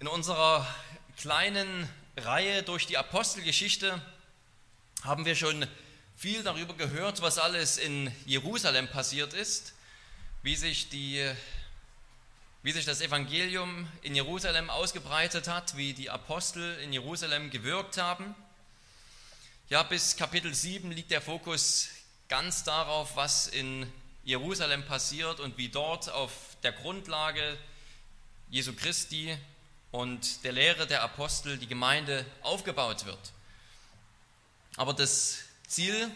In unserer kleinen Reihe durch die Apostelgeschichte haben wir schon viel darüber gehört, was alles in Jerusalem passiert ist, wie sich, die, wie sich das Evangelium in Jerusalem ausgebreitet hat, wie die Apostel in Jerusalem gewirkt haben. Ja, bis Kapitel 7 liegt der Fokus ganz darauf, was in Jerusalem passiert und wie dort auf der Grundlage Jesu Christi und der Lehre der Apostel die Gemeinde aufgebaut wird. Aber das Ziel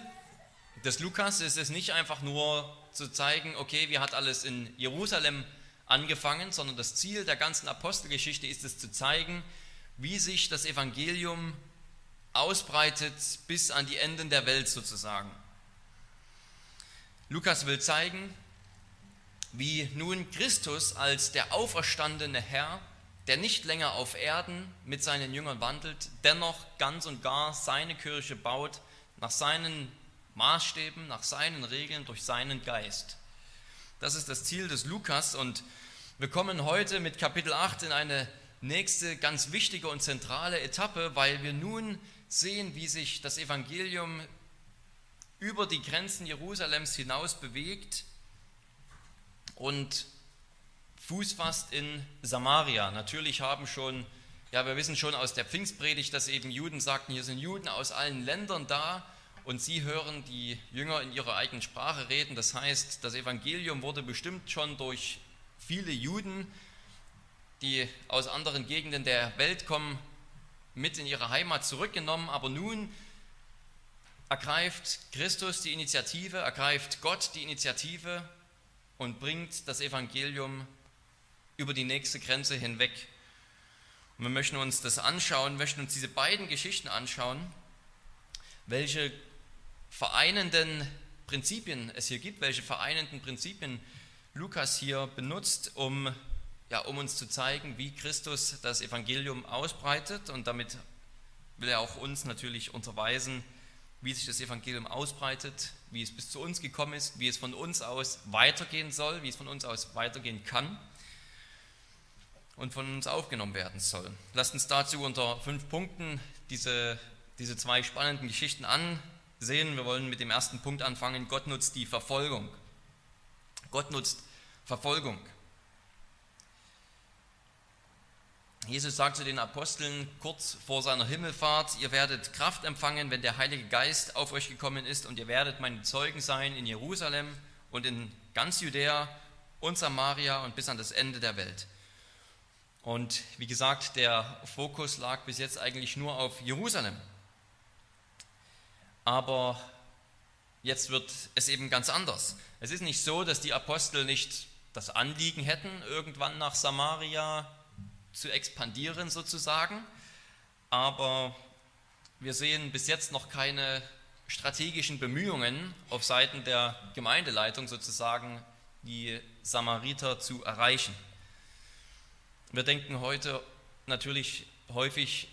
des Lukas ist es nicht einfach nur zu zeigen, okay, wie hat alles in Jerusalem angefangen, sondern das Ziel der ganzen Apostelgeschichte ist es zu zeigen, wie sich das Evangelium ausbreitet bis an die Enden der Welt sozusagen. Lukas will zeigen, wie nun Christus als der auferstandene Herr der nicht länger auf Erden mit seinen Jüngern wandelt, dennoch ganz und gar seine Kirche baut, nach seinen Maßstäben, nach seinen Regeln, durch seinen Geist. Das ist das Ziel des Lukas und wir kommen heute mit Kapitel 8 in eine nächste ganz wichtige und zentrale Etappe, weil wir nun sehen, wie sich das Evangelium über die Grenzen Jerusalems hinaus bewegt und Fuß fasst in Samaria. Natürlich haben schon, ja, wir wissen schon aus der Pfingstpredigt, dass eben Juden sagten, hier sind Juden aus allen Ländern da und sie hören die Jünger in ihrer eigenen Sprache reden. Das heißt, das Evangelium wurde bestimmt schon durch viele Juden, die aus anderen Gegenden der Welt kommen, mit in ihre Heimat zurückgenommen. Aber nun ergreift Christus die Initiative, ergreift Gott die Initiative und bringt das Evangelium über die nächste Grenze hinweg. Und wir möchten uns das anschauen, möchten uns diese beiden Geschichten anschauen, welche vereinenden Prinzipien es hier gibt, welche vereinenden Prinzipien Lukas hier benutzt, um, ja, um uns zu zeigen, wie Christus das Evangelium ausbreitet. Und damit will er auch uns natürlich unterweisen, wie sich das Evangelium ausbreitet, wie es bis zu uns gekommen ist, wie es von uns aus weitergehen soll, wie es von uns aus weitergehen kann und von uns aufgenommen werden soll. Lasst uns dazu unter fünf Punkten diese, diese zwei spannenden Geschichten ansehen. Wir wollen mit dem ersten Punkt anfangen. Gott nutzt die Verfolgung. Gott nutzt Verfolgung. Jesus sagt zu den Aposteln kurz vor seiner Himmelfahrt, ihr werdet Kraft empfangen, wenn der Heilige Geist auf euch gekommen ist und ihr werdet meine Zeugen sein in Jerusalem und in ganz Judäa und Samaria und bis an das Ende der Welt. Und wie gesagt, der Fokus lag bis jetzt eigentlich nur auf Jerusalem. Aber jetzt wird es eben ganz anders. Es ist nicht so, dass die Apostel nicht das Anliegen hätten, irgendwann nach Samaria zu expandieren sozusagen. Aber wir sehen bis jetzt noch keine strategischen Bemühungen auf Seiten der Gemeindeleitung sozusagen, die Samariter zu erreichen. Wir denken heute natürlich häufig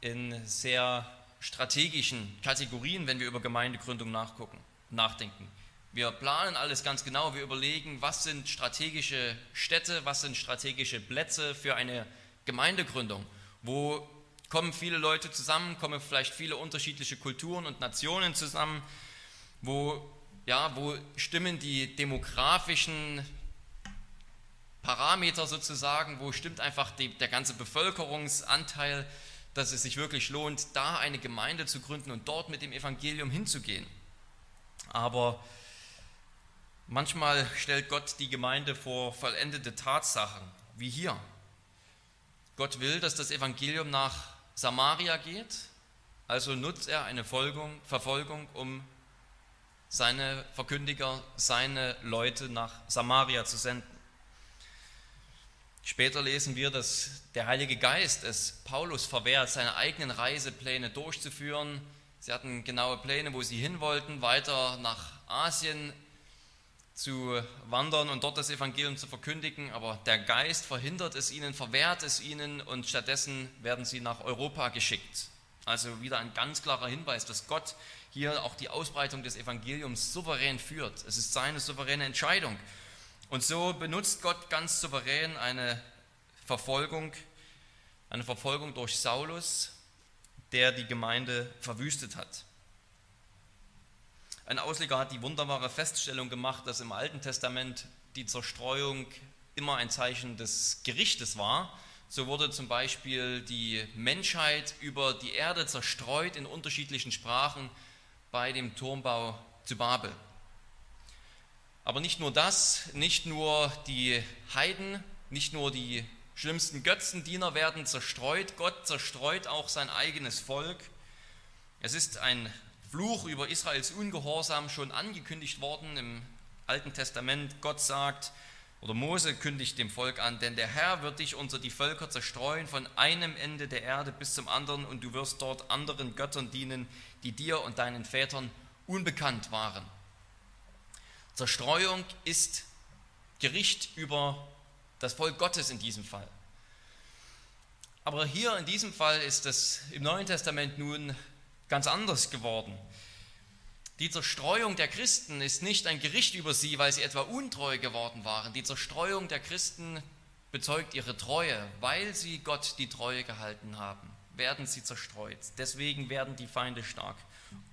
in sehr strategischen Kategorien, wenn wir über Gemeindegründung nachgucken, nachdenken. Wir planen alles ganz genau, wir überlegen, was sind strategische Städte, was sind strategische Plätze für eine Gemeindegründung, wo kommen viele Leute zusammen, kommen vielleicht viele unterschiedliche Kulturen und Nationen zusammen, wo, ja, wo stimmen die demografischen Parameter sozusagen, wo stimmt einfach die, der ganze Bevölkerungsanteil, dass es sich wirklich lohnt, da eine Gemeinde zu gründen und dort mit dem Evangelium hinzugehen. Aber manchmal stellt Gott die Gemeinde vor vollendete Tatsachen, wie hier. Gott will, dass das Evangelium nach Samaria geht, also nutzt er eine Folgung, Verfolgung, um seine Verkündiger, seine Leute nach Samaria zu senden. Später lesen wir, dass der Heilige Geist es Paulus verwehrt, seine eigenen Reisepläne durchzuführen. Sie hatten genaue Pläne, wo sie hin wollten, weiter nach Asien zu wandern und dort das Evangelium zu verkündigen, aber der Geist verhindert es ihnen, verwehrt es ihnen und stattdessen werden sie nach Europa geschickt. Also wieder ein ganz klarer Hinweis, dass Gott hier auch die Ausbreitung des Evangeliums souverän führt. Es ist seine souveräne Entscheidung. Und so benutzt Gott ganz souverän eine Verfolgung, Eine Verfolgung durch Saulus, der die Gemeinde verwüstet hat. Ein Ausleger hat die wunderbare Feststellung gemacht, dass im Alten Testament die Zerstreuung immer ein Zeichen des Gerichtes war. So wurde zum Beispiel die Menschheit über die Erde zerstreut in unterschiedlichen Sprachen bei dem Turmbau zu Babel. Aber nicht nur das, nicht nur die Heiden, nicht nur die schlimmsten Götzendiener werden zerstreut, Gott zerstreut auch sein eigenes Volk. Es ist ein Fluch über Israels Ungehorsam schon angekündigt worden im Alten Testament. Gott sagt, oder Mose kündigt dem Volk an, denn der Herr wird dich unter die Völker zerstreuen von einem Ende der Erde bis zum anderen und du wirst dort anderen Göttern dienen, die dir und deinen Vätern unbekannt waren. Zerstreuung ist Gericht über das Volk Gottes in diesem Fall. Aber hier in diesem Fall ist es im Neuen Testament nun ganz anders geworden. Die Zerstreuung der Christen ist nicht ein Gericht über sie, weil sie etwa untreu geworden waren. Die Zerstreuung der Christen bezeugt ihre Treue. Weil sie Gott die Treue gehalten haben, werden sie zerstreut. Deswegen werden die Feinde stark.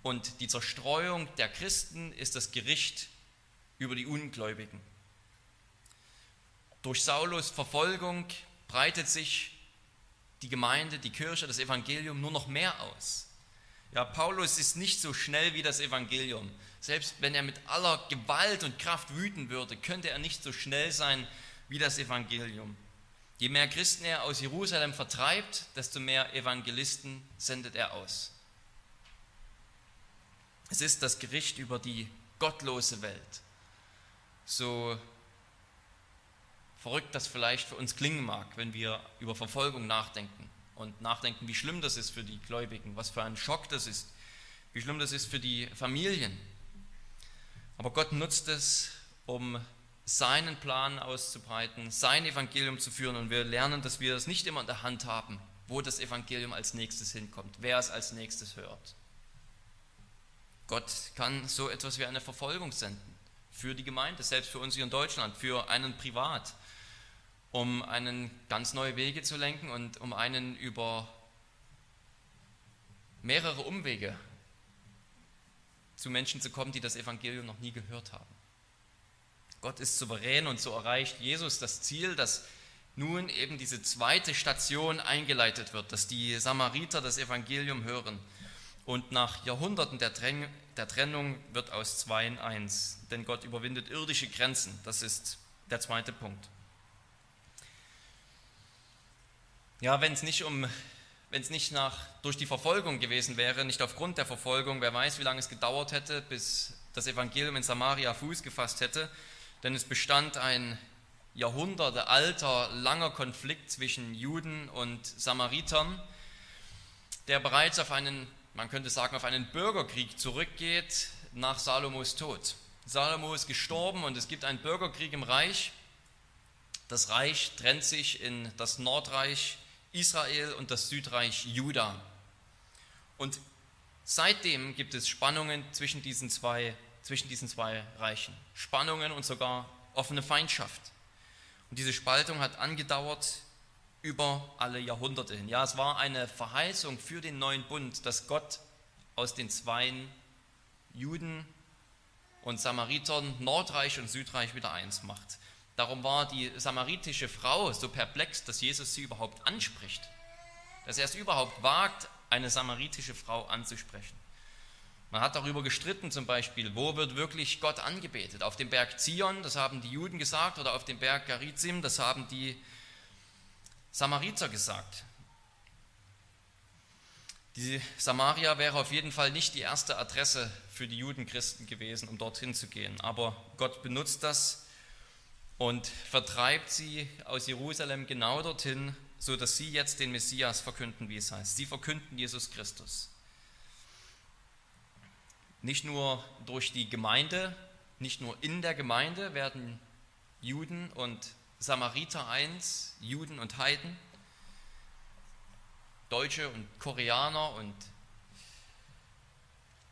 Und die Zerstreuung der Christen ist das Gericht über die Ungläubigen. Durch Saulus Verfolgung breitet sich die Gemeinde, die Kirche, das Evangelium nur noch mehr aus. Ja, Paulus ist nicht so schnell wie das Evangelium. Selbst wenn er mit aller Gewalt und Kraft wüten würde, könnte er nicht so schnell sein wie das Evangelium. Je mehr Christen er aus Jerusalem vertreibt, desto mehr Evangelisten sendet er aus. Es ist das Gericht über die gottlose Welt. So verrückt das vielleicht für uns klingen mag, wenn wir über Verfolgung nachdenken und nachdenken, wie schlimm das ist für die Gläubigen, was für ein Schock das ist, wie schlimm das ist für die Familien. Aber Gott nutzt es, um seinen Plan auszubreiten, sein Evangelium zu führen und wir lernen, dass wir es nicht immer in der Hand haben, wo das Evangelium als nächstes hinkommt, wer es als nächstes hört. Gott kann so etwas wie eine Verfolgung senden für die Gemeinde, selbst für uns hier in Deutschland, für einen privat, um einen ganz neue Wege zu lenken und um einen über mehrere Umwege zu Menschen zu kommen, die das Evangelium noch nie gehört haben. Gott ist souverän und so erreicht Jesus das Ziel, dass nun eben diese zweite Station eingeleitet wird, dass die Samariter das Evangelium hören. Und nach Jahrhunderten der, der Trennung wird aus zweien eins, denn Gott überwindet irdische Grenzen. Das ist der zweite Punkt. Ja, wenn es nicht um wenn es nicht nach, durch die Verfolgung gewesen wäre, nicht aufgrund der Verfolgung, wer weiß, wie lange es gedauert hätte, bis das Evangelium in Samaria Fuß gefasst hätte, denn es bestand ein jahrhundertealter, langer Konflikt zwischen Juden und Samaritern, der bereits auf einen, man könnte sagen, auf einen Bürgerkrieg zurückgeht nach Salomos Tod. Salomo ist gestorben und es gibt einen Bürgerkrieg im Reich. Das Reich trennt sich in das Nordreich Israel und das Südreich Juda. Und seitdem gibt es Spannungen zwischen diesen zwei, zwischen diesen zwei Reichen. Spannungen und sogar offene Feindschaft. Und diese Spaltung hat angedauert über alle Jahrhunderte hin. Ja, es war eine Verheißung für den neuen Bund, dass Gott aus den Zweien Juden und Samaritern Nordreich und Südreich wieder eins macht. Darum war die samaritische Frau so perplex, dass Jesus sie überhaupt anspricht. Dass er es überhaupt wagt, eine samaritische Frau anzusprechen. Man hat darüber gestritten, zum Beispiel, wo wird wirklich Gott angebetet? Auf dem Berg Zion, das haben die Juden gesagt, oder auf dem Berg Garizim, das haben die Samariter gesagt. Die Samaria wäre auf jeden Fall nicht die erste Adresse für die Judenchristen gewesen, um dorthin zu gehen. Aber Gott benutzt das, und vertreibt sie aus Jerusalem genau dorthin, so dass sie jetzt den Messias verkünden, wie es heißt. Sie verkünden Jesus Christus. Nicht nur durch die Gemeinde, nicht nur in der Gemeinde werden Juden und Samariter eins, Juden und Heiden, Deutsche und Koreaner und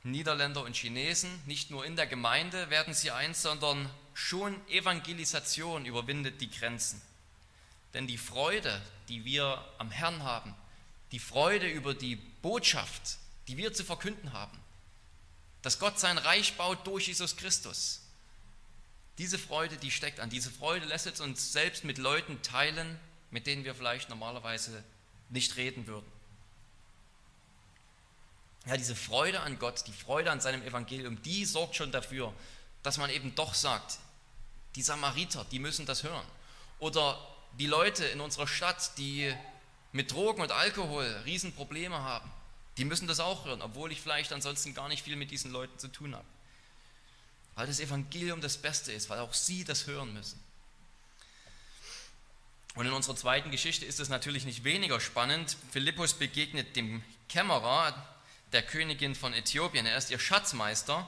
Niederländer und Chinesen, nicht nur in der Gemeinde werden sie eins, sondern schon Evangelisation überwindet die Grenzen. Denn die Freude, die wir am Herrn haben, die Freude über die Botschaft, die wir zu verkünden haben, dass Gott sein Reich baut durch Jesus Christus, diese Freude, die steckt an. Diese Freude lässt uns selbst mit Leuten teilen, mit denen wir vielleicht normalerweise nicht reden würden. Ja, diese Freude an Gott, die Freude an seinem Evangelium, die sorgt schon dafür, dass man eben doch sagt, die Samariter, die müssen das hören. Oder die Leute in unserer Stadt, die mit Drogen und Alkohol Riesenprobleme haben, die müssen das auch hören, obwohl ich vielleicht ansonsten gar nicht viel mit diesen Leuten zu tun habe. Weil das Evangelium das Beste ist, weil auch sie das hören müssen. Und in unserer zweiten Geschichte ist es natürlich nicht weniger spannend. Philippus begegnet dem Kämmerer, der Königin von Äthiopien. Er ist ihr Schatzmeister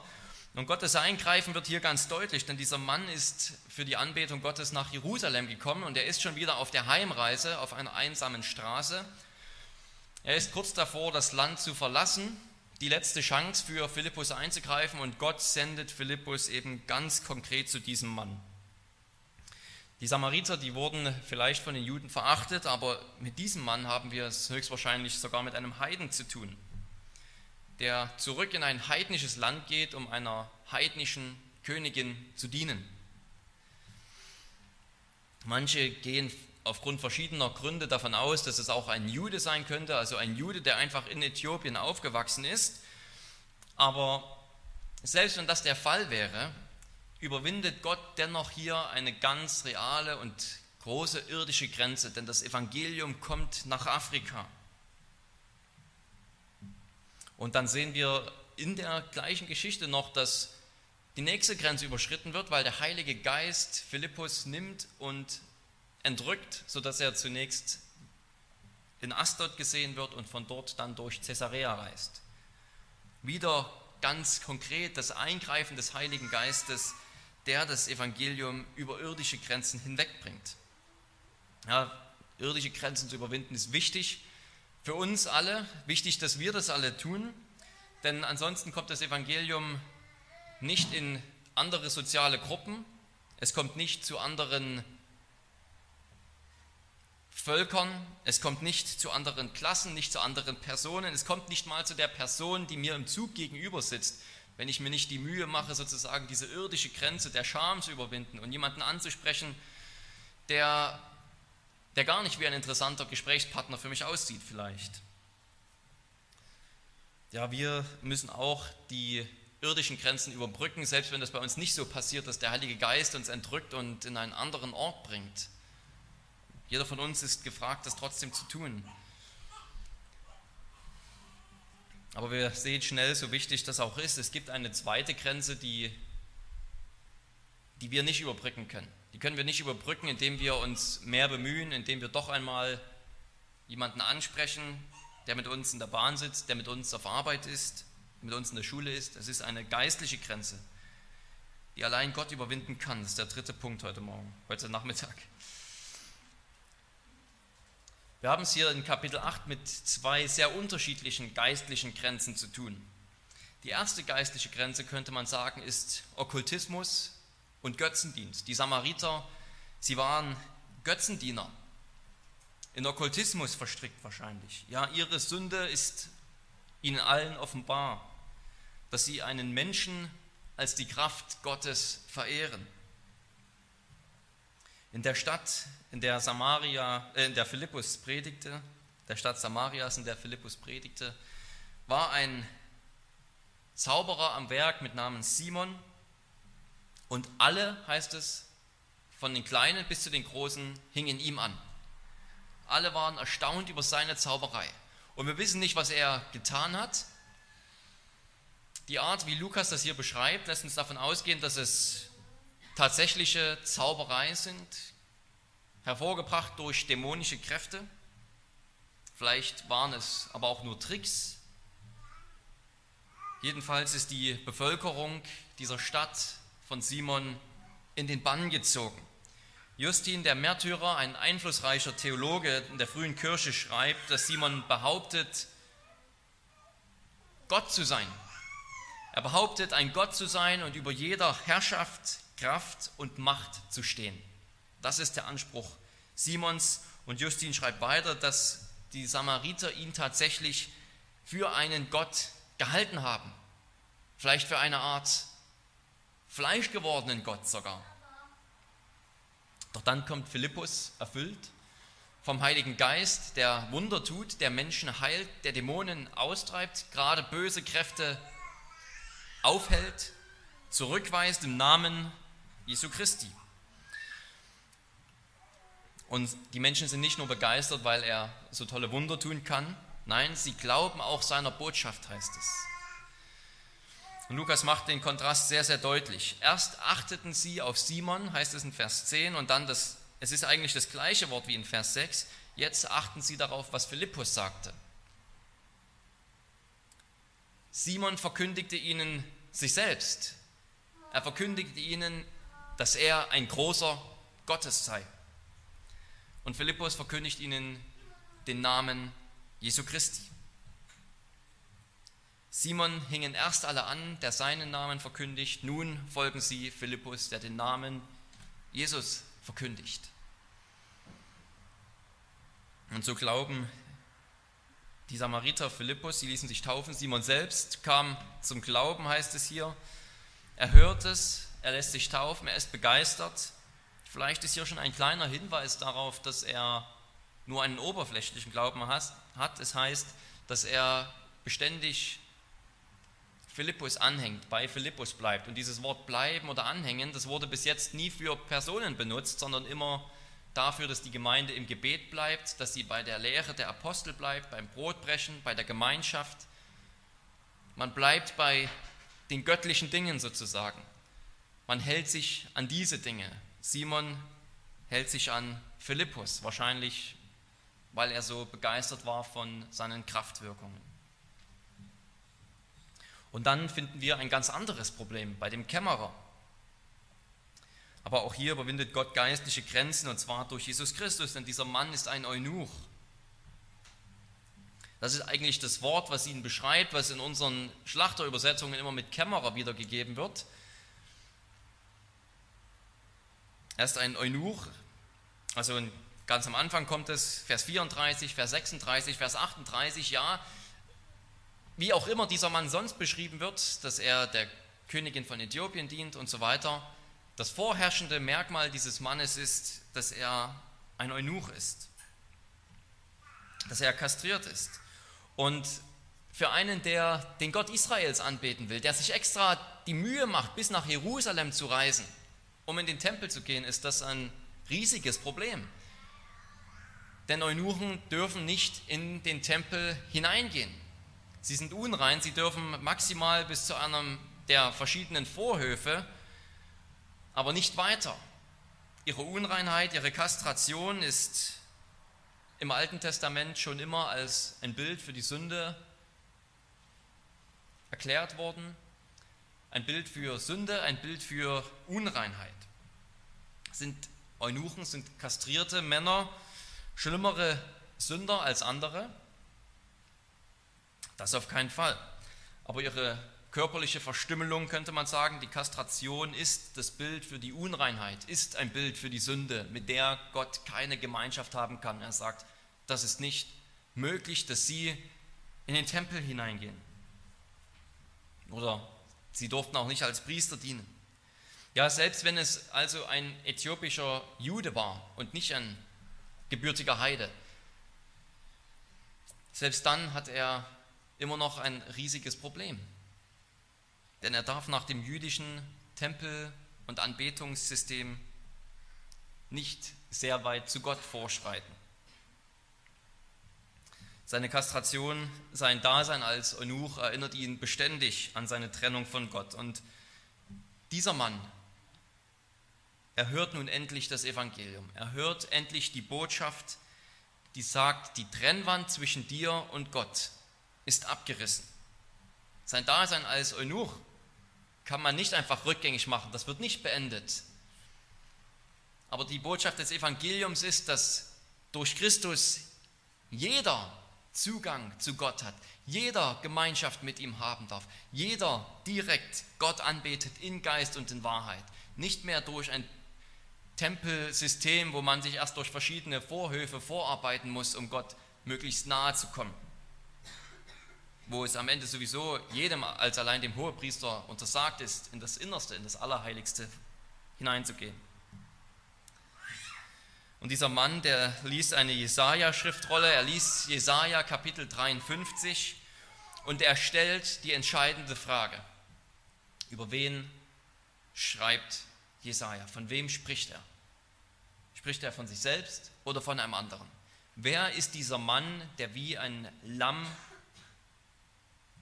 und Gottes Eingreifen wird hier ganz deutlich, denn dieser Mann ist für die Anbetung Gottes nach Jerusalem gekommen und er ist schon wieder auf der Heimreise auf einer einsamen Straße. Er ist kurz davor, das Land zu verlassen, die letzte Chance für Philippus einzugreifen und Gott sendet Philippus eben ganz konkret zu diesem Mann. Die Samariter, die wurden vielleicht von den Juden verachtet, aber mit diesem Mann haben wir es höchstwahrscheinlich sogar mit einem Heiden zu tun der zurück in ein heidnisches Land geht, um einer heidnischen Königin zu dienen. Manche gehen aufgrund verschiedener Gründe davon aus, dass es auch ein Jude sein könnte, also ein Jude, der einfach in Äthiopien aufgewachsen ist. Aber selbst wenn das der Fall wäre, überwindet Gott dennoch hier eine ganz reale und große irdische Grenze, denn das Evangelium kommt nach Afrika. Und dann sehen wir in der gleichen Geschichte noch, dass die nächste Grenze überschritten wird, weil der Heilige Geist Philippus nimmt und entrückt, sodass er zunächst in Astot gesehen wird und von dort dann durch Caesarea reist. Wieder ganz konkret das Eingreifen des Heiligen Geistes, der das Evangelium über irdische Grenzen hinwegbringt. Ja, irdische Grenzen zu überwinden ist wichtig, für uns alle wichtig, dass wir das alle tun, denn ansonsten kommt das Evangelium nicht in andere soziale Gruppen, es kommt nicht zu anderen Völkern, es kommt nicht zu anderen Klassen, nicht zu anderen Personen, es kommt nicht mal zu der Person, die mir im Zug gegenüber sitzt, wenn ich mir nicht die Mühe mache, sozusagen diese irdische Grenze der Scham zu überwinden und jemanden anzusprechen, der der gar nicht wie ein interessanter Gesprächspartner für mich aussieht vielleicht. Ja, wir müssen auch die irdischen Grenzen überbrücken, selbst wenn das bei uns nicht so passiert, dass der Heilige Geist uns entrückt und in einen anderen Ort bringt. Jeder von uns ist gefragt, das trotzdem zu tun. Aber wir sehen schnell, so wichtig das auch ist, es gibt eine zweite Grenze, die, die wir nicht überbrücken können. Die können wir nicht überbrücken, indem wir uns mehr bemühen, indem wir doch einmal jemanden ansprechen, der mit uns in der Bahn sitzt, der mit uns auf Arbeit ist, mit uns in der Schule ist. Es ist eine geistliche Grenze, die allein Gott überwinden kann. Das ist der dritte Punkt heute Morgen, heute Nachmittag. Wir haben es hier in Kapitel 8 mit zwei sehr unterschiedlichen geistlichen Grenzen zu tun. Die erste geistliche Grenze, könnte man sagen, ist Okkultismus, und Götzendienst. Die Samariter, sie waren Götzendiener, in Okkultismus verstrickt wahrscheinlich. Ja, ihre Sünde ist ihnen allen offenbar, dass sie einen Menschen als die Kraft Gottes verehren. In der Stadt, in der Samaria, äh, in der Philippus predigte, der Stadt Samarias, in der Philippus predigte, war ein Zauberer am Werk mit Namen Simon, und alle, heißt es, von den Kleinen bis zu den Großen, hingen ihm an. Alle waren erstaunt über seine Zauberei. Und wir wissen nicht, was er getan hat. Die Art, wie Lukas das hier beschreibt, lässt uns davon ausgehen, dass es tatsächliche Zauberei sind, hervorgebracht durch dämonische Kräfte. Vielleicht waren es aber auch nur Tricks. Jedenfalls ist die Bevölkerung dieser Stadt von Simon in den Bann gezogen. Justin, der Märtyrer, ein einflussreicher Theologe in der frühen Kirche, schreibt, dass Simon behauptet, Gott zu sein. Er behauptet, ein Gott zu sein und über jeder Herrschaft, Kraft und Macht zu stehen. Das ist der Anspruch Simons und Justin schreibt weiter, dass die Samariter ihn tatsächlich für einen Gott gehalten haben. Vielleicht für eine Art fleischgewordenen Gott sogar. Doch dann kommt Philippus erfüllt vom Heiligen Geist, der Wunder tut, der Menschen heilt, der Dämonen austreibt, gerade böse Kräfte aufhält, zurückweist im Namen Jesu Christi. Und die Menschen sind nicht nur begeistert, weil er so tolle Wunder tun kann, nein, sie glauben auch seiner Botschaft, heißt es. Und Lukas macht den Kontrast sehr, sehr deutlich. Erst achteten sie auf Simon, heißt es in Vers 10, und dann das, es ist eigentlich das gleiche Wort wie in Vers 6, jetzt achten sie darauf, was Philippus sagte. Simon verkündigte ihnen sich selbst. Er verkündigte ihnen, dass er ein großer Gottes sei. Und Philippus verkündigt ihnen den Namen Jesu Christi. Simon hingen erst alle an, der seinen Namen verkündigt. Nun folgen sie Philippus, der den Namen Jesus verkündigt. Und so glauben die Samariter Philippus, sie ließen sich taufen. Simon selbst kam zum Glauben, heißt es hier. Er hört es, er lässt sich taufen, er ist begeistert. Vielleicht ist hier schon ein kleiner Hinweis darauf, dass er nur einen oberflächlichen Glauben hat. Es heißt, dass er beständig Philippus anhängt, bei Philippus bleibt. Und dieses Wort bleiben oder anhängen, das wurde bis jetzt nie für Personen benutzt, sondern immer dafür, dass die Gemeinde im Gebet bleibt, dass sie bei der Lehre der Apostel bleibt, beim Brotbrechen, bei der Gemeinschaft. Man bleibt bei den göttlichen Dingen sozusagen. Man hält sich an diese Dinge. Simon hält sich an Philippus, wahrscheinlich weil er so begeistert war von seinen Kraftwirkungen. Und dann finden wir ein ganz anderes Problem bei dem Kämmerer. Aber auch hier überwindet Gott geistliche Grenzen und zwar durch Jesus Christus, denn dieser Mann ist ein Eunuch. Das ist eigentlich das Wort, was ihn beschreibt, was in unseren Schlachterübersetzungen immer mit Kämmerer wiedergegeben wird. Er ist ein Eunuch, also ganz am Anfang kommt es, Vers 34, Vers 36, Vers 38, ja, wie auch immer dieser Mann sonst beschrieben wird, dass er der Königin von Äthiopien dient und so weiter, das vorherrschende Merkmal dieses Mannes ist, dass er ein Eunuch ist, dass er kastriert ist. Und für einen, der den Gott Israels anbeten will, der sich extra die Mühe macht, bis nach Jerusalem zu reisen, um in den Tempel zu gehen, ist das ein riesiges Problem. Denn Eunuchen dürfen nicht in den Tempel hineingehen. Sie sind unrein, sie dürfen maximal bis zu einem der verschiedenen Vorhöfe, aber nicht weiter. Ihre Unreinheit, ihre Kastration ist im Alten Testament schon immer als ein Bild für die Sünde erklärt worden. Ein Bild für Sünde, ein Bild für Unreinheit. Sind Eunuchen, sind kastrierte Männer schlimmere Sünder als andere? Das auf keinen Fall. Aber ihre körperliche Verstümmelung, könnte man sagen, die Kastration ist das Bild für die Unreinheit, ist ein Bild für die Sünde, mit der Gott keine Gemeinschaft haben kann. Er sagt, das ist nicht möglich, dass sie in den Tempel hineingehen. Oder sie durften auch nicht als Priester dienen. Ja, selbst wenn es also ein äthiopischer Jude war und nicht ein gebürtiger Heide, selbst dann hat er immer noch ein riesiges Problem. Denn er darf nach dem jüdischen Tempel- und Anbetungssystem nicht sehr weit zu Gott vorschreiten. Seine Kastration, sein Dasein als Eunuch erinnert ihn beständig an seine Trennung von Gott. Und dieser Mann, er hört nun endlich das Evangelium. Er hört endlich die Botschaft, die sagt, die Trennwand zwischen dir und Gott ist abgerissen. Sein Dasein als Eunuch kann man nicht einfach rückgängig machen, das wird nicht beendet. Aber die Botschaft des Evangeliums ist, dass durch Christus jeder Zugang zu Gott hat, jeder Gemeinschaft mit ihm haben darf, jeder direkt Gott anbetet in Geist und in Wahrheit, nicht mehr durch ein Tempelsystem, wo man sich erst durch verschiedene Vorhöfe vorarbeiten muss, um Gott möglichst nahe zu kommen. Wo es am Ende sowieso jedem als allein dem Hohepriester untersagt ist, in das Innerste, in das Allerheiligste hineinzugehen. Und dieser Mann, der liest eine Jesaja-Schriftrolle, er liest Jesaja Kapitel 53 und er stellt die entscheidende Frage: Über wen schreibt Jesaja? Von wem spricht er? Spricht er von sich selbst oder von einem anderen? Wer ist dieser Mann, der wie ein Lamm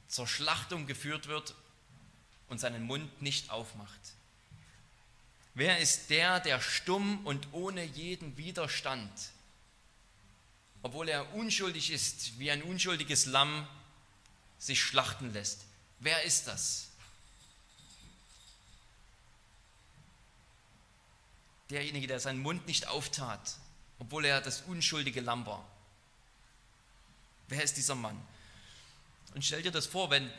zur Schlachtung geführt wird und seinen Mund nicht aufmacht? Wer ist der, der stumm und ohne jeden Widerstand, obwohl er unschuldig ist, wie ein unschuldiges Lamm sich schlachten lässt? Wer ist das? Derjenige, der seinen Mund nicht auftat, obwohl er das unschuldige Lamm war. Wer ist dieser Mann? Und stell dir das vor, wenn,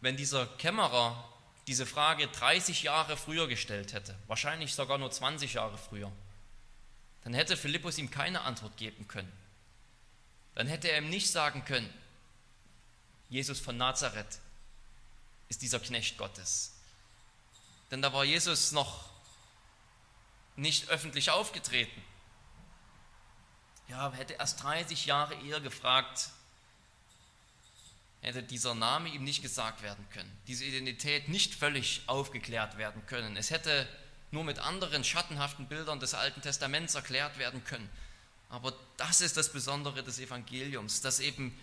wenn dieser Kämmerer diese Frage 30 Jahre früher gestellt hätte, wahrscheinlich sogar nur 20 Jahre früher, dann hätte Philippus ihm keine Antwort geben können. Dann hätte er ihm nicht sagen können, Jesus von Nazareth ist dieser Knecht Gottes. Denn da war Jesus noch nicht öffentlich aufgetreten. Ja, hätte erst 30 Jahre eher gefragt, hätte dieser Name ihm nicht gesagt werden können, diese Identität nicht völlig aufgeklärt werden können. Es hätte nur mit anderen schattenhaften Bildern des Alten Testaments erklärt werden können. Aber das ist das Besondere des Evangeliums, dass eben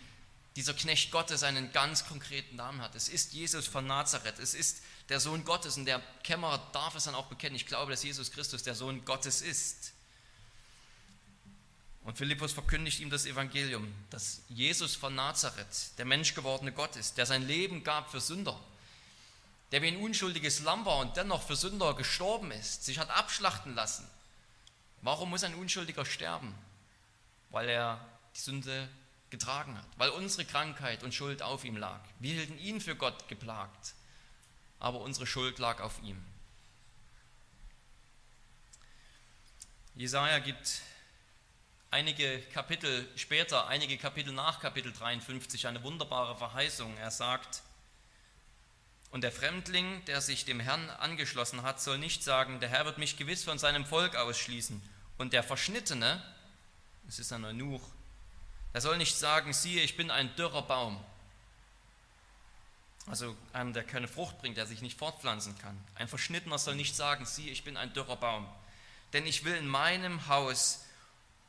dieser Knecht Gottes einen ganz konkreten Namen hat. Es ist Jesus von Nazareth, es ist der Sohn Gottes und der Kämmerer darf es dann auch bekennen. Ich glaube, dass Jesus Christus der Sohn Gottes ist. Und Philippus verkündigt ihm das Evangelium, dass Jesus von Nazareth der menschgewordene Gott ist, der sein Leben gab für Sünder, der wie ein unschuldiges Lamm war und dennoch für Sünder gestorben ist, sich hat abschlachten lassen. Warum muss ein Unschuldiger sterben? Weil er die Sünde getragen hat, weil unsere Krankheit und Schuld auf ihm lag. Wir hielten ihn für Gott geplagt, aber unsere Schuld lag auf ihm. Jesaja gibt einige Kapitel später, einige Kapitel nach Kapitel 53, eine wunderbare Verheißung. Er sagt, und der Fremdling, der sich dem Herrn angeschlossen hat, soll nicht sagen, der Herr wird mich gewiss von seinem Volk ausschließen. Und der Verschnittene, es ist ein Eunuch, er soll nicht sagen, siehe, ich bin ein dürrer Baum. Also einem, der keine Frucht bringt, der sich nicht fortpflanzen kann. Ein Verschnittener soll nicht sagen, siehe, ich bin ein dürrer Baum. Denn ich will in meinem Haus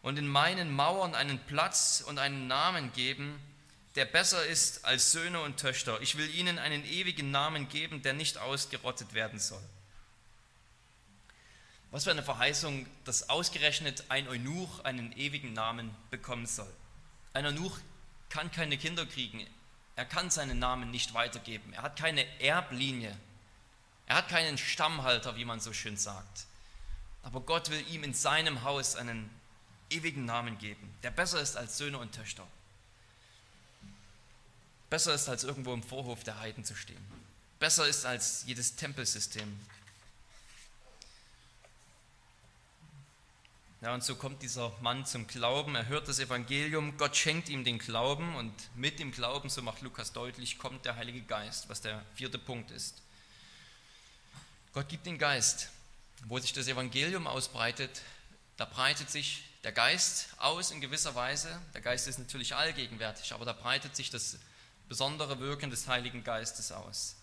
und in meinen Mauern einen Platz und einen Namen geben, der besser ist als Söhne und Töchter. Ich will ihnen einen ewigen Namen geben, der nicht ausgerottet werden soll. Was für eine Verheißung, dass ausgerechnet ein Eunuch einen ewigen Namen bekommen soll. Ein Eunuch kann keine Kinder kriegen. Er kann seinen Namen nicht weitergeben. Er hat keine Erblinie. Er hat keinen Stammhalter, wie man so schön sagt. Aber Gott will ihm in seinem Haus einen ewigen Namen geben, der besser ist als Söhne und Töchter. Besser ist als irgendwo im Vorhof der Heiden zu stehen. Besser ist als jedes Tempelsystem. Ja, und so kommt dieser Mann zum Glauben, er hört das Evangelium, Gott schenkt ihm den Glauben und mit dem Glauben, so macht Lukas deutlich, kommt der Heilige Geist, was der vierte Punkt ist. Gott gibt den Geist. Wo sich das Evangelium ausbreitet, da breitet sich der Geist aus in gewisser Weise. Der Geist ist natürlich allgegenwärtig, aber da breitet sich das besondere Wirken des Heiligen Geistes aus.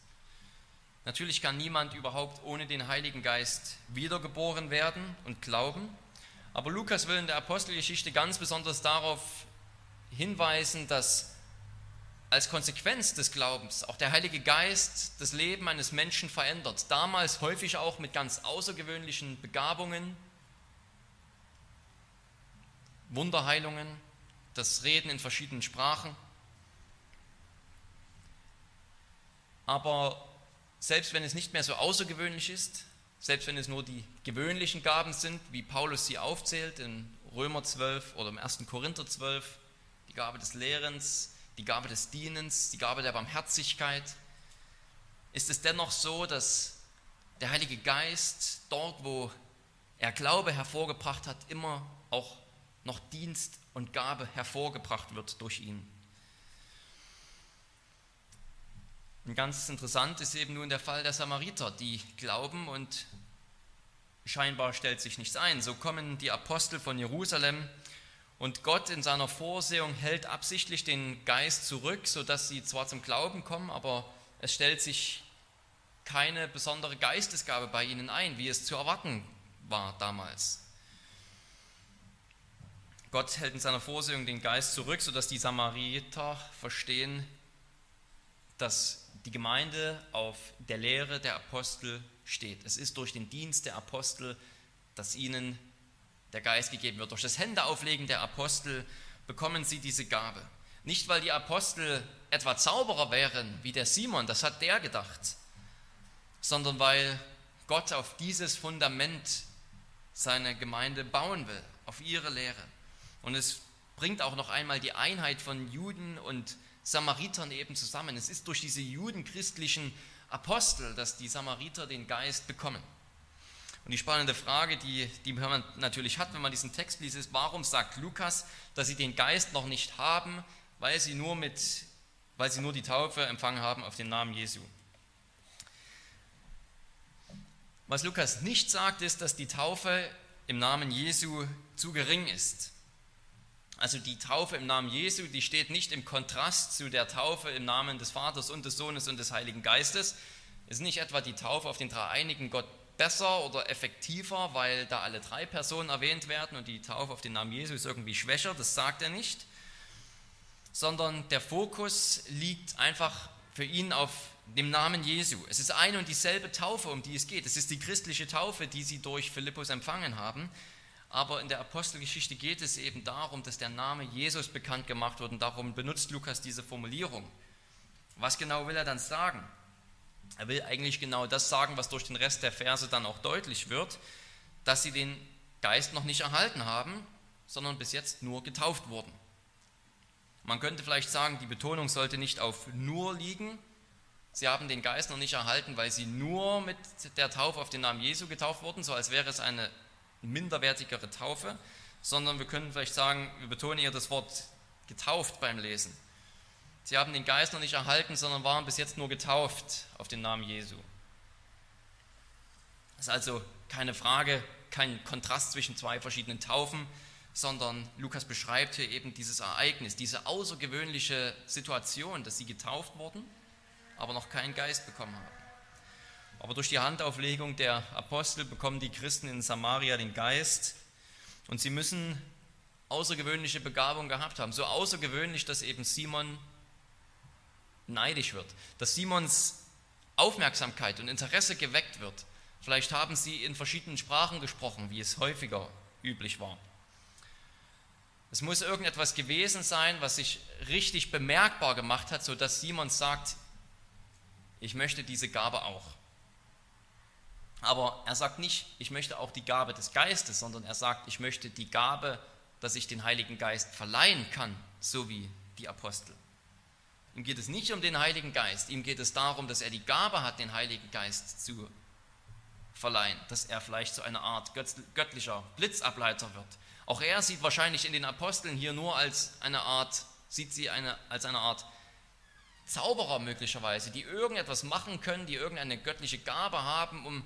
Natürlich kann niemand überhaupt ohne den Heiligen Geist wiedergeboren werden und glauben, aber Lukas will in der Apostelgeschichte ganz besonders darauf hinweisen, dass als Konsequenz des Glaubens auch der Heilige Geist das Leben eines Menschen verändert. Damals häufig auch mit ganz außergewöhnlichen Begabungen, Wunderheilungen, das Reden in verschiedenen Sprachen. Aber selbst wenn es nicht mehr so außergewöhnlich ist, selbst wenn es nur die gewöhnlichen Gaben sind, wie Paulus sie aufzählt in Römer 12 oder im 1. Korinther 12, die Gabe des Lehrens, die Gabe des Dienens, die Gabe der Barmherzigkeit, ist es dennoch so, dass der Heilige Geist dort, wo er Glaube hervorgebracht hat, immer auch noch Dienst und Gabe hervorgebracht wird durch ihn. Und ganz interessant ist eben nun der Fall der Samariter, die glauben und scheinbar stellt sich nichts ein. So kommen die Apostel von Jerusalem und Gott in seiner Vorsehung hält absichtlich den Geist zurück, sodass sie zwar zum Glauben kommen, aber es stellt sich keine besondere Geistesgabe bei ihnen ein, wie es zu erwarten war damals. Gott hält in seiner Vorsehung den Geist zurück, sodass die Samariter verstehen, dass die Gemeinde auf der Lehre der Apostel steht. Es ist durch den Dienst der Apostel, dass ihnen der Geist gegeben wird. Durch das Händeauflegen der Apostel bekommen sie diese Gabe. Nicht, weil die Apostel etwa Zauberer wären, wie der Simon, das hat der gedacht, sondern weil Gott auf dieses Fundament seine Gemeinde bauen will, auf ihre Lehre. Und es bringt auch noch einmal die Einheit von Juden und Samaritern eben zusammen. Es ist durch diese judenchristlichen Apostel, dass die Samariter den Geist bekommen. Und die spannende Frage, die, die man natürlich hat, wenn man diesen Text liest, ist, warum sagt Lukas, dass sie den Geist noch nicht haben, weil sie nur, mit, weil sie nur die Taufe empfangen haben auf den Namen Jesu. Was Lukas nicht sagt, ist, dass die Taufe im Namen Jesu zu gering ist. Also die Taufe im Namen Jesu, die steht nicht im Kontrast zu der Taufe im Namen des Vaters und des Sohnes und des Heiligen Geistes. Es ist nicht etwa die Taufe auf den dreieinigen Gott besser oder effektiver, weil da alle drei Personen erwähnt werden und die Taufe auf den Namen Jesu ist irgendwie schwächer, das sagt er nicht, sondern der Fokus liegt einfach für ihn auf dem Namen Jesu. Es ist eine und dieselbe Taufe, um die es geht. Es ist die christliche Taufe, die sie durch Philippus empfangen haben. Aber in der Apostelgeschichte geht es eben darum, dass der Name Jesus bekannt gemacht wird und darum benutzt Lukas diese Formulierung. Was genau will er dann sagen? Er will eigentlich genau das sagen, was durch den Rest der Verse dann auch deutlich wird, dass sie den Geist noch nicht erhalten haben, sondern bis jetzt nur getauft wurden. Man könnte vielleicht sagen, die Betonung sollte nicht auf nur liegen. Sie haben den Geist noch nicht erhalten, weil sie nur mit der Taufe auf den Namen Jesu getauft wurden, so als wäre es eine minderwertigere Taufe, sondern wir können vielleicht sagen, wir betonen eher das Wort getauft beim Lesen. Sie haben den Geist noch nicht erhalten, sondern waren bis jetzt nur getauft auf den Namen Jesu. Das ist also keine Frage, kein Kontrast zwischen zwei verschiedenen Taufen, sondern Lukas beschreibt hier eben dieses Ereignis, diese außergewöhnliche Situation, dass sie getauft wurden, aber noch keinen Geist bekommen haben. Aber durch die Handauflegung der Apostel bekommen die Christen in Samaria den Geist und sie müssen außergewöhnliche Begabung gehabt haben. So außergewöhnlich, dass eben Simon neidisch wird, dass Simons Aufmerksamkeit und Interesse geweckt wird. Vielleicht haben sie in verschiedenen Sprachen gesprochen, wie es häufiger üblich war. Es muss irgendetwas gewesen sein, was sich richtig bemerkbar gemacht hat, sodass Simon sagt, ich möchte diese Gabe auch. Aber er sagt nicht, ich möchte auch die Gabe des Geistes, sondern er sagt, ich möchte die Gabe, dass ich den Heiligen Geist verleihen kann, so wie die Apostel. Ihm geht es nicht um den Heiligen Geist, ihm geht es darum, dass er die Gabe hat, den Heiligen Geist zu verleihen, dass er vielleicht zu einer Art göttlicher Blitzableiter wird. Auch er sieht wahrscheinlich in den Aposteln hier nur als eine Art, sieht sie eine, als eine Art Zauberer möglicherweise, die irgendetwas machen können, die irgendeine göttliche Gabe haben, um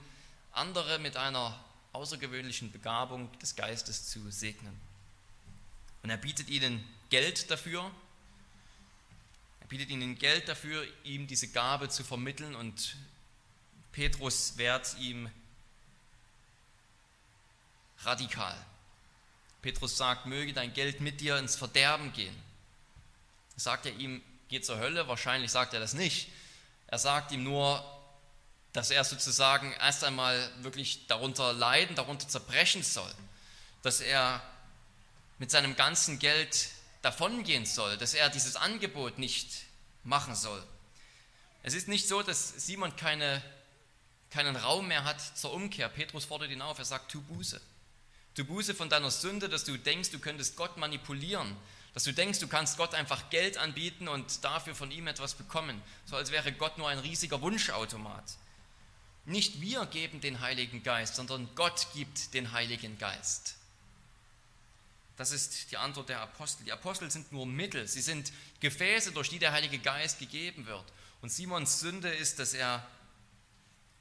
andere mit einer außergewöhnlichen Begabung des Geistes zu segnen. Und er bietet ihnen Geld dafür. Er bietet ihnen Geld dafür, ihm diese Gabe zu vermitteln und Petrus wehrt ihm radikal. Petrus sagt, möge dein Geld mit dir ins Verderben gehen. Sagt er ihm, geh zur Hölle? Wahrscheinlich sagt er das nicht. Er sagt ihm nur, dass er sozusagen erst einmal wirklich darunter leiden, darunter zerbrechen soll, dass er mit seinem ganzen Geld davongehen soll, dass er dieses Angebot nicht machen soll. Es ist nicht so, dass Simon keine, keinen Raum mehr hat zur Umkehr. Petrus fordert ihn auf, er sagt, tu Buße. Tu Buße von deiner Sünde, dass du denkst, du könntest Gott manipulieren, dass du denkst, du kannst Gott einfach Geld anbieten und dafür von ihm etwas bekommen, so als wäre Gott nur ein riesiger Wunschautomat. Nicht wir geben den Heiligen Geist, sondern Gott gibt den Heiligen Geist. Das ist die Antwort der Apostel. Die Apostel sind nur Mittel, sie sind Gefäße, durch die der Heilige Geist gegeben wird. Und Simons Sünde ist, dass er,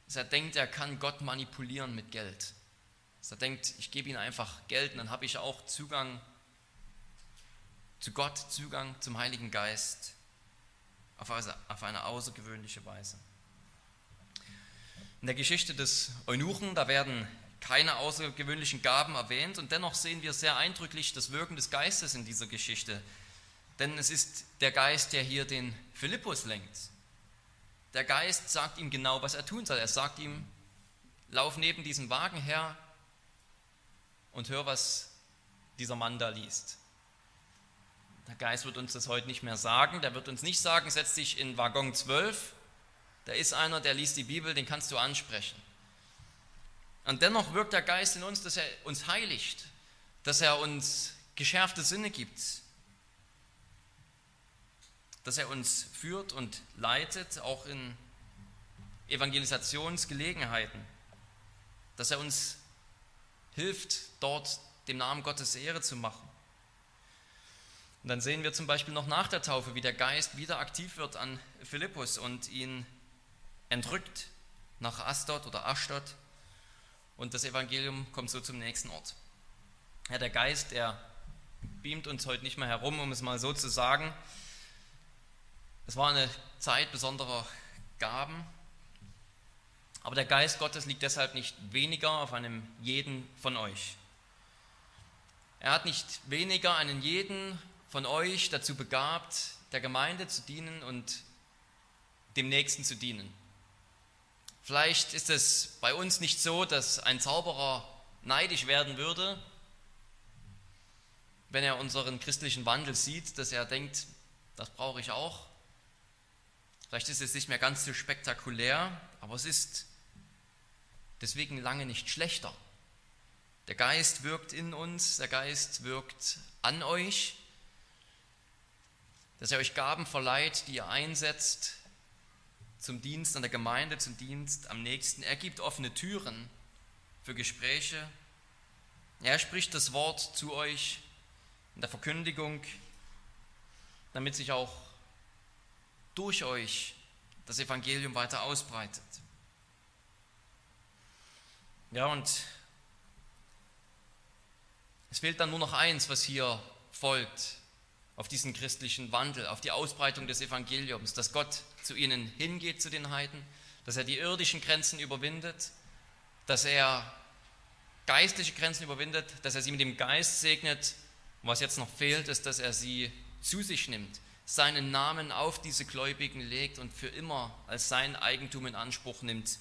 dass er denkt, er kann Gott manipulieren mit Geld. Dass er denkt, ich gebe ihm einfach Geld und dann habe ich auch Zugang zu Gott, Zugang zum Heiligen Geist auf eine außergewöhnliche Weise. In der Geschichte des Eunuchen, da werden keine außergewöhnlichen Gaben erwähnt und dennoch sehen wir sehr eindrücklich das Wirken des Geistes in dieser Geschichte. Denn es ist der Geist, der hier den Philippus lenkt. Der Geist sagt ihm genau, was er tun soll. Er sagt ihm, lauf neben diesem Wagen her und hör, was dieser Mann da liest. Der Geist wird uns das heute nicht mehr sagen. Der wird uns nicht sagen, setz dich in Waggon 12. Da ist einer, der liest die Bibel, den kannst du ansprechen. Und dennoch wirkt der Geist in uns, dass er uns heiligt, dass er uns geschärfte Sinne gibt, dass er uns führt und leitet, auch in Evangelisationsgelegenheiten, dass er uns hilft, dort dem Namen Gottes Ehre zu machen. Und dann sehen wir zum Beispiel noch nach der Taufe, wie der Geist wieder aktiv wird an Philippus und ihn entrückt nach Astot oder Ashdod und das Evangelium kommt so zum nächsten Ort. Ja, der Geist, der beamt uns heute nicht mehr herum, um es mal so zu sagen. Es war eine Zeit besonderer Gaben, aber der Geist Gottes liegt deshalb nicht weniger auf einem jeden von euch. Er hat nicht weniger einen jeden von euch dazu begabt, der Gemeinde zu dienen und dem Nächsten zu dienen. Vielleicht ist es bei uns nicht so, dass ein Zauberer neidisch werden würde, wenn er unseren christlichen Wandel sieht, dass er denkt, das brauche ich auch. Vielleicht ist es nicht mehr ganz so spektakulär, aber es ist deswegen lange nicht schlechter. Der Geist wirkt in uns, der Geist wirkt an euch dass er euch Gaben verleiht, die ihr einsetzt zum Dienst an der Gemeinde, zum Dienst am nächsten. Er gibt offene Türen für Gespräche. Er spricht das Wort zu euch in der Verkündigung, damit sich auch durch euch das Evangelium weiter ausbreitet. Ja, und es fehlt dann nur noch eins, was hier folgt auf diesen christlichen Wandel, auf die Ausbreitung des Evangeliums, dass Gott zu ihnen hingeht, zu den Heiden, dass er die irdischen Grenzen überwindet, dass er geistliche Grenzen überwindet, dass er sie mit dem Geist segnet. Und was jetzt noch fehlt, ist, dass er sie zu sich nimmt, seinen Namen auf diese Gläubigen legt und für immer als sein Eigentum in Anspruch nimmt.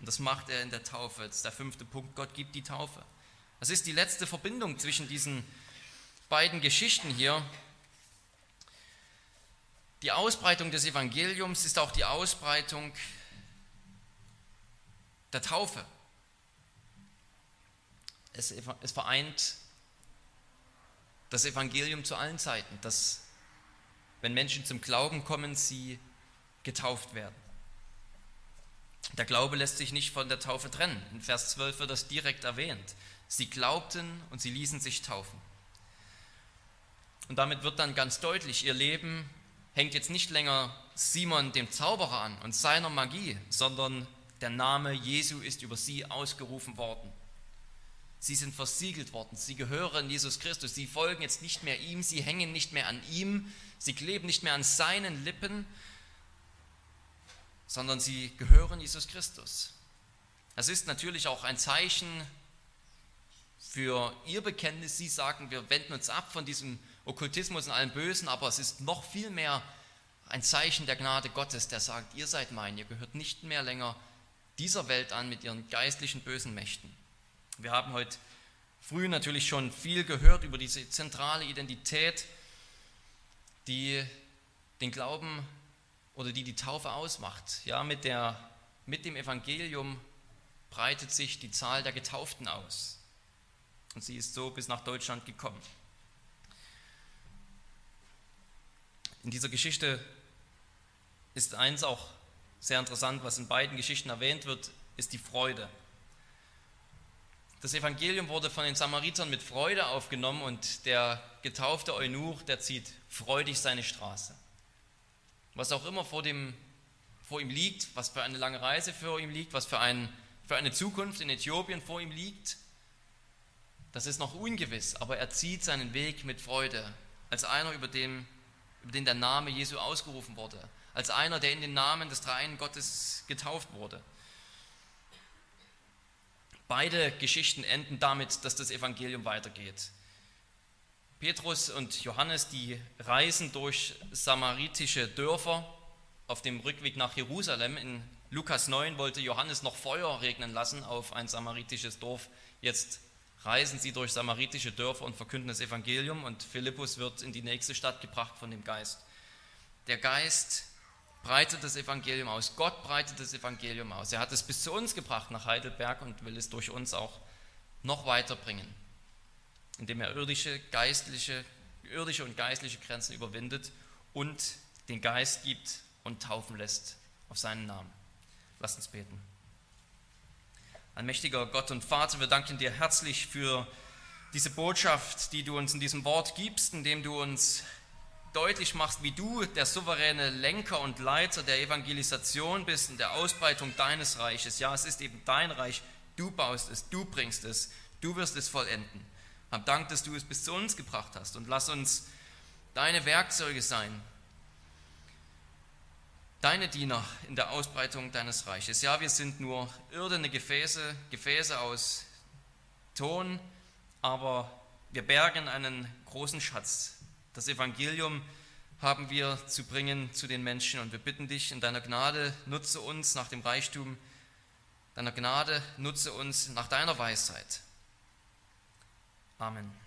Und das macht er in der Taufe. Das ist der fünfte Punkt. Gott gibt die Taufe. Das ist die letzte Verbindung zwischen diesen beiden Geschichten hier. Die Ausbreitung des Evangeliums ist auch die Ausbreitung der Taufe. Es, es, vereint das Evangelium zu allen Zeiten, dass wenn Menschen zum Glauben kommen, sie getauft werden. Der Glaube lässt sich nicht von der Taufe trennen. In Vers 12 wird das direkt erwähnt. Sie glaubten und sie ließen sich taufen. Und damit wird dann ganz deutlich, ihr Leben hängt jetzt nicht länger Simon dem Zauberer an und seiner Magie, sondern der Name Jesu ist über sie ausgerufen worden. Sie sind versiegelt worden, sie gehören Jesus Christus, sie folgen jetzt nicht mehr ihm, sie hängen nicht mehr an ihm, sie kleben nicht mehr an seinen Lippen, sondern sie gehören Jesus Christus. Das ist natürlich auch ein Zeichen für ihr Bekenntnis. Sie sagen, wir wenden uns ab von diesem Okkultismus und allem Bösen, aber es ist noch viel mehr ein Zeichen der Gnade Gottes, der sagt, ihr seid mein, ihr gehört nicht mehr länger dieser Welt an mit ihren geistlichen bösen Mächten. Wir haben heute früh natürlich schon viel gehört über diese zentrale Identität, die den Glauben oder die die Taufe ausmacht. Ja, mit, der, mit dem Evangelium breitet sich die Zahl der Getauften aus. Und sie ist so bis nach Deutschland gekommen. In dieser Geschichte ist eins auch sehr interessant, was in beiden Geschichten erwähnt wird. ist die Freude. Das Evangelium wurde von den Samaritern mit Freude aufgenommen und der getaufte Eunuch, der zieht freudig seine Straße. Was auch immer vor, dem, vor ihm liegt, was für eine lange Reise vor ihm liegt, was für, ein, für eine Zukunft in Äthiopien vor ihm liegt, das ist noch ungewiss, aber er zieht seinen Weg mit Freude, als einer, über den, über den der Name Jesu ausgerufen wurde, als einer, der in den Namen des Dreien Gottes getauft wurde. Beide Geschichten enden damit, dass das Evangelium weitergeht. Petrus und Johannes, die reisen durch samaritische Dörfer auf dem Rückweg nach Jerusalem. In Lukas 9 wollte Johannes noch Feuer regnen lassen auf ein samaritisches Dorf. Jetzt reisen sie durch samaritische Dörfer und verkünden das Evangelium und Philippus wird in die nächste Stadt gebracht von dem Geist. Der Geist breitet das Evangelium aus. Gott breitet das Evangelium aus. Er hat es bis zu uns gebracht nach Heidelberg und will es durch uns auch noch weiterbringen, indem er irdische, geistliche, irdische und geistliche Grenzen überwindet und den Geist gibt und taufen lässt auf seinen Namen. Lasst uns beten. Ein mächtiger Gott und Vater, wir danken dir herzlich für diese Botschaft, die du uns in diesem Wort gibst, indem du uns deutlich machst, wie du der souveräne Lenker und Leiter der Evangelisation bist und der Ausbreitung deines Reiches. Ja, es ist eben dein Reich. Du baust es, du bringst es, du wirst es vollenden. Hab Dank, dass du es bis zu uns gebracht hast und lass uns deine Werkzeuge sein, deine Diener in der Ausbreitung deines Reiches. Ja, wir sind nur irdene Gefäße, Gefäße aus Ton, aber wir bergen einen großen Schatz, das Evangelium haben wir zu bringen zu den Menschen und wir bitten dich in deiner Gnade, nutze uns nach dem Reichtum deiner Gnade, nutze uns nach deiner Weisheit. Amen.